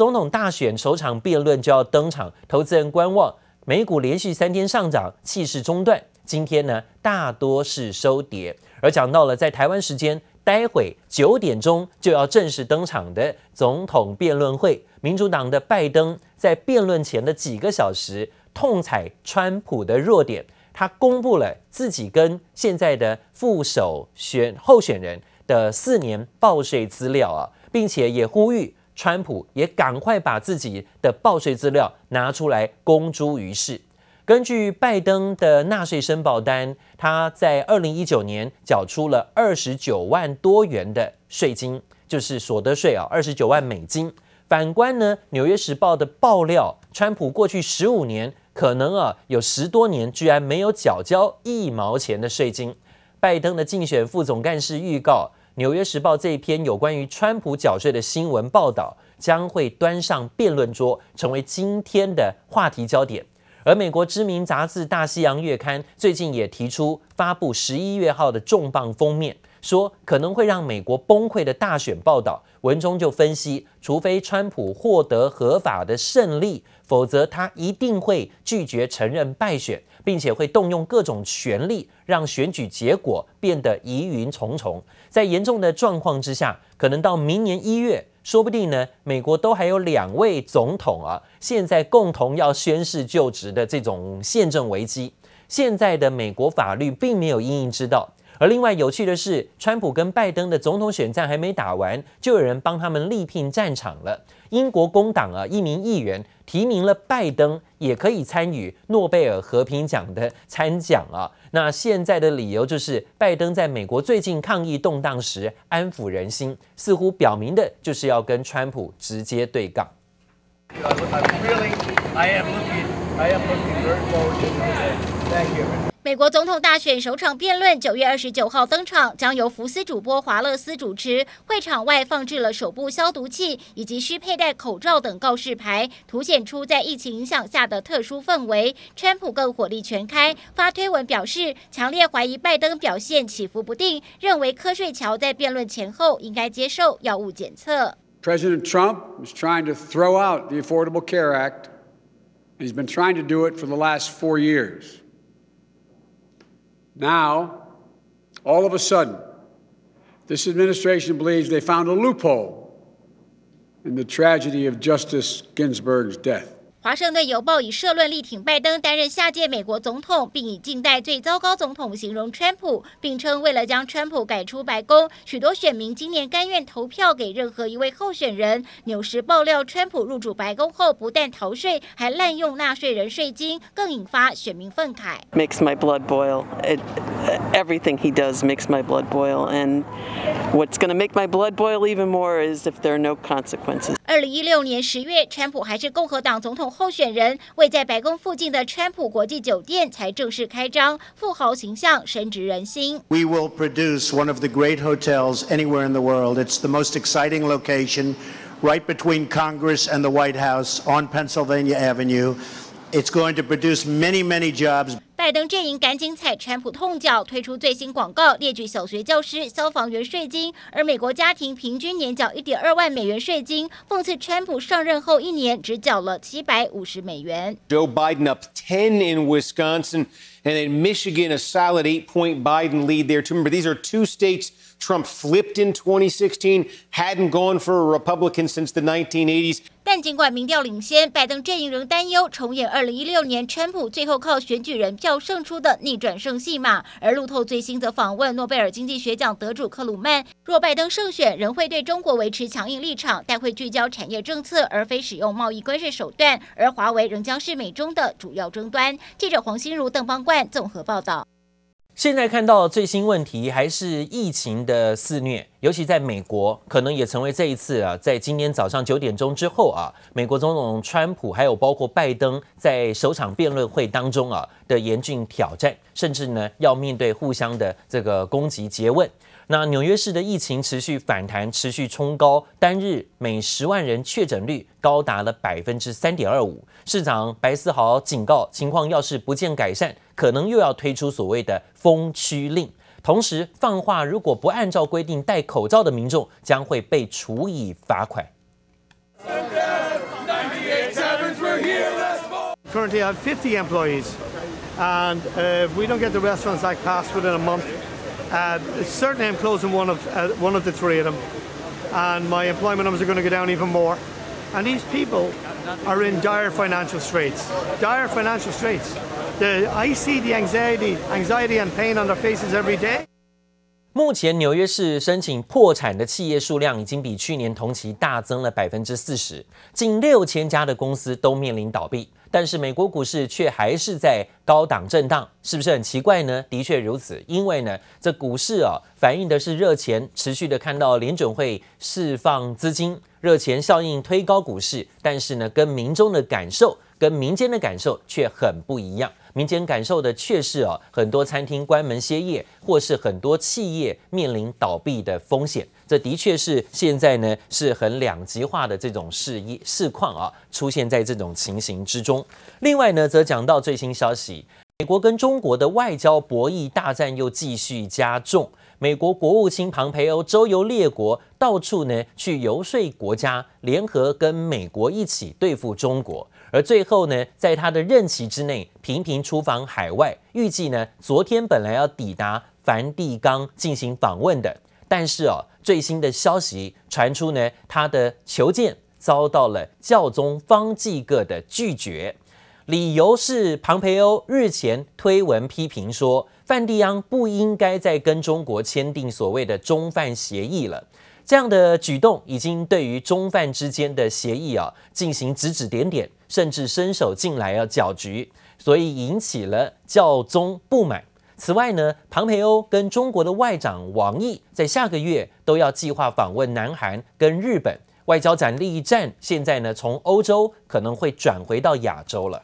总统大选首场辩论就要登场，投资人观望，美股连续三天上涨，气势中断。今天呢，大多是收跌。而讲到了在台湾时间，待会九点钟就要正式登场的总统辩论会，民主党的拜登在辩论前的几个小时，痛踩川普的弱点，他公布了自己跟现在的副手选候选人的四年报税资料啊，并且也呼吁川普也赶快把自己的报税资料拿出来公诸于世。根据拜登的纳税申报单，他在二零一九年缴出了二十九万多元的税金，就是所得税啊，二十九万美金。反观呢，《纽约时报》的爆料，川普过去十五年可能啊有十多年居然没有缴交一毛钱的税金。拜登的竞选副总干事预告，《纽约时报》这一篇有关于川普缴税的新闻报道将会端上辩论桌，成为今天的话题焦点。而美国知名杂志《大西洋月刊》最近也提出发布十一月号的重磅封面，说可能会让美国崩溃的大选报道。文中就分析，除非川普获得合法的胜利，否则他一定会拒绝承认败选，并且会动用各种权力让选举结果变得疑云重重。在严重的状况之下，可能到明年一月。说不定呢，美国都还有两位总统啊，现在共同要宣誓就职的这种宪政危机。现在的美国法律并没有因应之道。而另外有趣的是，川普跟拜登的总统选战还没打完，就有人帮他们力拼战场了。英国工党啊，一名议员提名了拜登，也可以参与诺贝尔和平奖的参奖啊。那现在的理由就是，拜登在美国最近抗议动荡时安抚人心，似乎表明的就是要跟川普直接对杠。美国总统大选首场辩论九月二十九号登场，将由福斯主播华勒斯主持。会场外放置了手部消毒器以及需佩戴口罩等告示牌，凸显出在疫情影响下的特殊氛围。川普更火力全开，发推文表示强烈怀疑拜登表现起伏不定，认为瞌睡乔在辩论前后应该接受药物检测。President Trump is trying to throw out the Affordable Care Act. He's been trying to do it for the last four years. Now, all of a sudden, this administration believes they found a loophole in the tragedy of Justice Ginsburg's death. 华盛顿邮报以社论力挺拜登担任下届美国总统，并以近代最糟糕总统形容川普，并称为了将川普赶出白宫，许多选民今年甘愿投票给任何一位候选人。纽时爆料，川普入主白宫后不但逃税，还滥用纳税人税金，更引发选民愤慨。Makes my blood boil. It, everything he does makes my blood boil. And what's going to make my blood boil even more is if there are no consequences. 二零一六年十月，川普还是共和党总统候选人，位在白宫附近的川普国际酒店才正式开张，富豪形象深植人心。We will produce one of the great hotels anywhere in the world. It's the most exciting location, right between Congress and the White House on Pennsylvania Avenue. It's going to produce many, many jobs. 拜登阵营赶紧踩川普痛脚，推出最新广告，列举小学教师、消防员税金，而美国家庭平均年缴一点二万美元税金，讽刺川普上任后一年只缴了七百五十美元。Joe Biden up ten in Wisconsin and in Michigan a solid eight point Biden lead there. To remember, these are two states Trump flipped in 2016, hadn't gone for a Republican since the 1980s. 但尽管民调领先，拜登阵营仍担忧重演二零一六年川普最后靠选举人票胜出的逆转胜戏码。而路透最新则访问诺贝尔经济学奖得主克鲁曼，若拜登胜选，仍会对中国维持强硬立场，但会聚焦产业政策，而非使用贸易关税手段。而华为仍将是美中的主要争端。记者黄心如、邓邦冠综合报道。现在看到最新问题还是疫情的肆虐，尤其在美国，可能也成为这一次啊，在今天早上九点钟之后啊，美国总统川普还有包括拜登在首场辩论会当中啊的严峻挑战，甚至呢要面对互相的这个攻击诘问。那纽约市的疫情持续反弹，持续冲高，单日每十万人确诊率高达了百分之三点二五。市长白思豪警告，情况要是不见改善，可能又要推出所谓的封区令。同时放话，如果不按照规定戴口罩的民众，将会被处以罚款。Currently, I have 50 employees, and uh, if we don't get the restaurants like passed within a month, uh, certainly I'm closing one of uh, one of the three of them, and my employment numbers are going to go down even more. And these people are in dire financial straits. Dire financial straits. I see the anxiety, anxiety and pain on their faces every day. 目前纽约市申请破产的企业数量已经比去年同期大增了百分之四十，近六千家的公司都面临倒闭。但是美国股市却还是在高档震荡，是不是很奇怪呢？的确如此，因为呢，这股市啊反映的是热钱，持续的看到联准会释放资金，热钱效应推高股市，但是呢，跟民众的感受。跟民间的感受却很不一样，民间感受的却是哦，很多餐厅关门歇业，或是很多企业面临倒闭的风险。这的确是现在呢是很两极化的这种事业市况啊，出现在这种情形之中。另外呢，则讲到最新消息，美国跟中国的外交博弈大战又继续加重。美国国务卿庞培欧周游列国，到处呢去游说国家联合跟美国一起对付中国。而最后呢，在他的任期之内频频出访海外，预计呢，昨天本来要抵达梵蒂冈进行访问的，但是哦，最新的消息传出呢，他的求见遭到了教宗方济各的拒绝，理由是庞培欧日前推文批评说，梵蒂冈不应该再跟中国签订所谓的中梵协议了。这样的举动已经对于中梵之间的协议啊进行指指点点，甚至伸手进来要搅局，所以引起了教宗不满。此外呢，庞培欧跟中国的外长王毅在下个月都要计划访问南韩跟日本，外交战力战现在呢从欧洲可能会转回到亚洲了。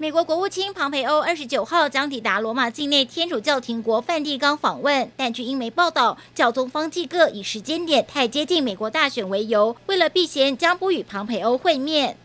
美国国务卿庞培欧二十九号将抵达罗马境内天主教廷国梵蒂冈访问，但据英媒报道，教宗方济各以时间点太接近美国大选为由，为了避嫌，将不与庞培欧会面。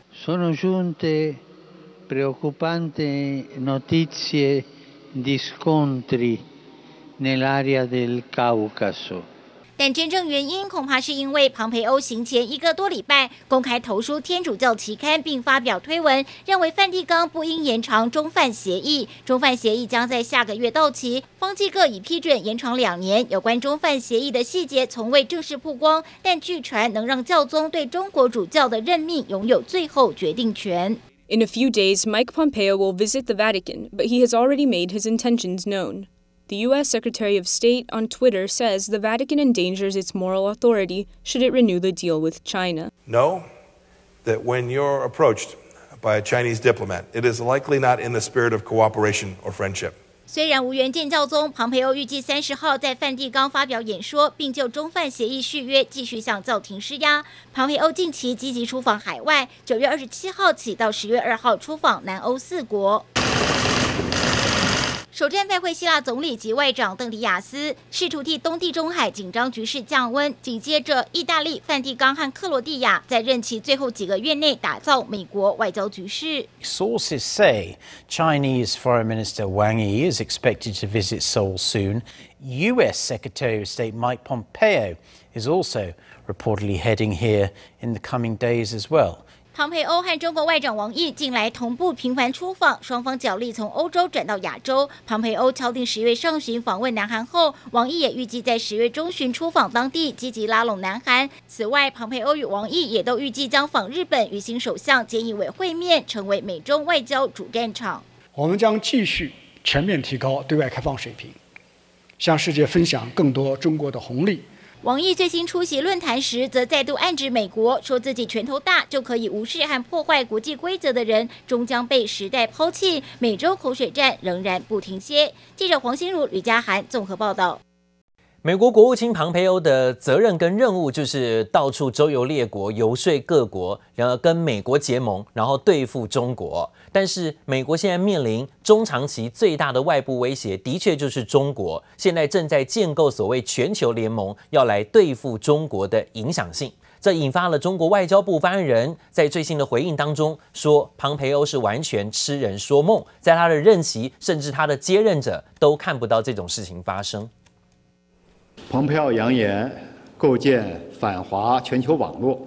但真正原因恐怕是因为庞培欧行前一个多礼拜公开投书天主教期刊，并发表推文，认为梵蒂冈不应延长中梵协议。中梵协议将在下个月到期，方济各已批准延长两年。有关中梵协议的细节从未正式曝光，但据传能让教宗对中国主教的任命拥有最后决定权。In a few days, Mike Pompeo will visit the Vatican, but he has already made his intentions known. The U.S. Secretary of State on Twitter says the Vatican endangers its moral authority should it renew the deal with China. Know that when you're approached by a Chinese diplomat, it is likely not in the spirit of cooperation or friendship. 虽然无缘见教宗，庞培欧预计三十号在梵蒂冈发表演说，并就中梵协议续约继续向教廷施压。庞培欧近期积极出访海外，九月二十七号起到十月二号出访南欧四国。 首战拜会希腊总理及外长邓迪亚斯，试图替东地中海紧张局势降温。紧接着，意大利、梵蒂冈和克罗地亚在任期最后几个月内打造美国外交局势。Sources say Chinese Foreign Minister Wang Yi is expected to visit Seoul soon. U.S. Secretary of State Mike Pompeo is also reportedly heading here in the coming days as well. 庞培欧和中国外长王毅近来同步频繁出访，双方角力从欧洲转到亚洲。庞培欧敲定十月上旬访问南韩后，王毅也预计在十月中旬出访当地，积极拉拢南韩。此外，庞培欧与王毅也都预计将访日本，与新首相菅义伟会面，成为美中外交主战场。我们将继续全面提高对外开放水平，向世界分享更多中国的红利。王毅最新出席论坛时，则再度暗指美国，说自己拳头大就可以无视和破坏国际规则的人，终将被时代抛弃。美洲口水战仍然不停歇。记者黄心如、吕嘉涵综合报道。美国国务卿庞培欧的责任跟任务就是到处周游列国，游说各国，然后跟美国结盟，然后对付中国。但是美国现在面临中长期最大的外部威胁，的确就是中国。现在正在建构所谓全球联盟，要来对付中国的影响性。这引发了中国外交部发言人，在最新的回应当中说，庞培欧是完全痴人说梦，在他的任期，甚至他的接任者都看不到这种事情发生。蓬佩奥扬言构建反华全球网络，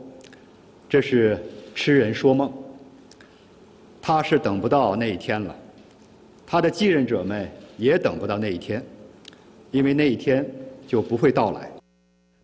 这是痴人说梦。他是等不到那一天了，他的继任者们也等不到那一天，因为那一天就不会到来。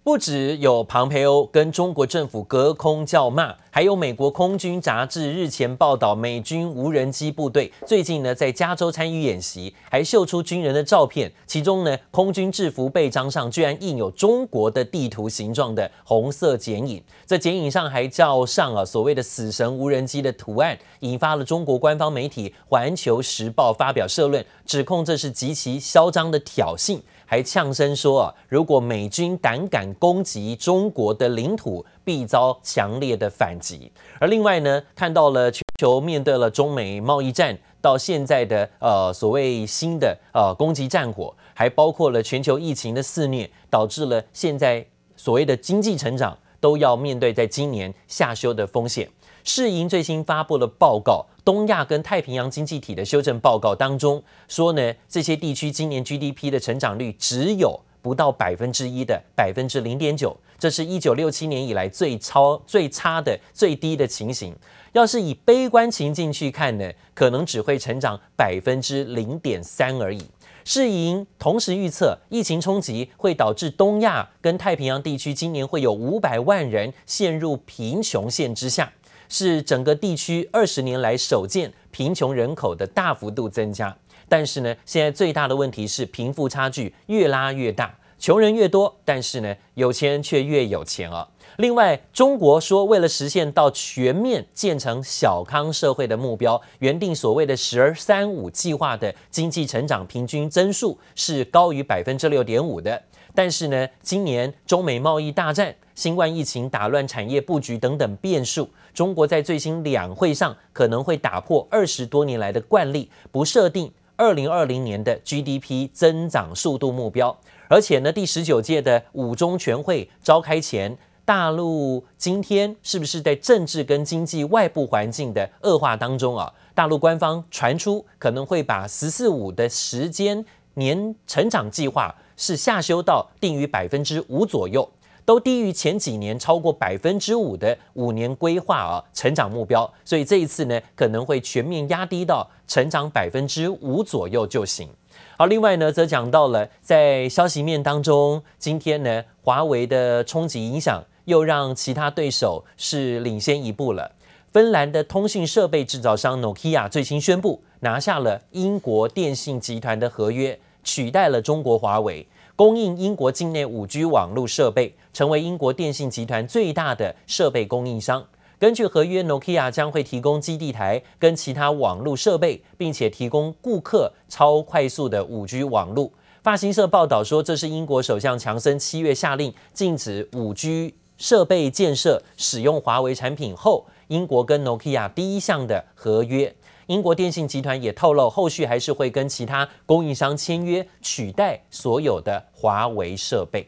不止有庞培欧跟中国政府隔空叫骂，还有美国空军杂志日前报道，美军无人机部队最近呢在加州参与演习，还秀出军人的照片，其中呢空军制服背章上居然印有中国的地图形状的红色剪影，这剪影上还罩上啊所谓的“死神无人机”的图案，引发了中国官方媒体《环球时报》发表社论，指控这是极其嚣张的挑衅。还呛声说啊，如果美军胆敢攻击中国的领土，必遭强烈的反击。而另外呢，看到了全球面对了中美贸易战到现在的呃所谓新的呃攻击战火，还包括了全球疫情的肆虐，导致了现在所谓的经济成长都要面对在今年下修的风险。世银最新发布了报告，东亚跟太平洋经济体的修正报告当中说呢，这些地区今年 GDP 的成长率只有不到百分之一的百分之零点九，这是一九六七年以来最超最差的最低的情形。要是以悲观情境去看呢，可能只会成长百分之零点三而已。世银同时预测，疫情冲击会导致东亚跟太平洋地区今年会有五百万人陷入贫穷线之下。是整个地区二十年来首见贫穷人口的大幅度增加，但是呢，现在最大的问题是贫富差距越拉越大，穷人越多，但是呢，有钱人却越有钱啊。另外，中国说为了实现到全面建成小康社会的目标，原定所谓的“十二三五”计划的经济成长平均增速是高于百分之六点五的。但是呢，今年中美贸易大战、新冠疫情打乱产业布局等等变数，中国在最新两会上可能会打破二十多年来的惯例，不设定二零二零年的 GDP 增长速度目标。而且呢，第十九届的五中全会召开前，大陆今天是不是在政治跟经济外部环境的恶化当中啊？大陆官方传出可能会把“十四五”的时间年成长计划。是下修到定于百分之五左右，都低于前几年超过百分之五的五年规划啊成长目标，所以这一次呢可能会全面压低到成长百分之五左右就行。好，另外呢则讲到了在消息面当中，今天呢华为的冲击影响又让其他对手是领先一步了。芬兰的通讯设备制造商 Nokia 最新宣布拿下了英国电信集团的合约。取代了中国华为供应英国境内 5G 网络设备，成为英国电信集团最大的设备供应商。根据合约，Nokia 将会提供基地台跟其他网络设备，并且提供顾客超快速的 5G 网络。法新社报道说，这是英国首相强森七月下令禁止 5G 设备建设使用华为产品后，英国跟 Nokia 第一项的合约。英国电信集团也透露，后续还是会跟其他供应商签约，取代所有的华为设备。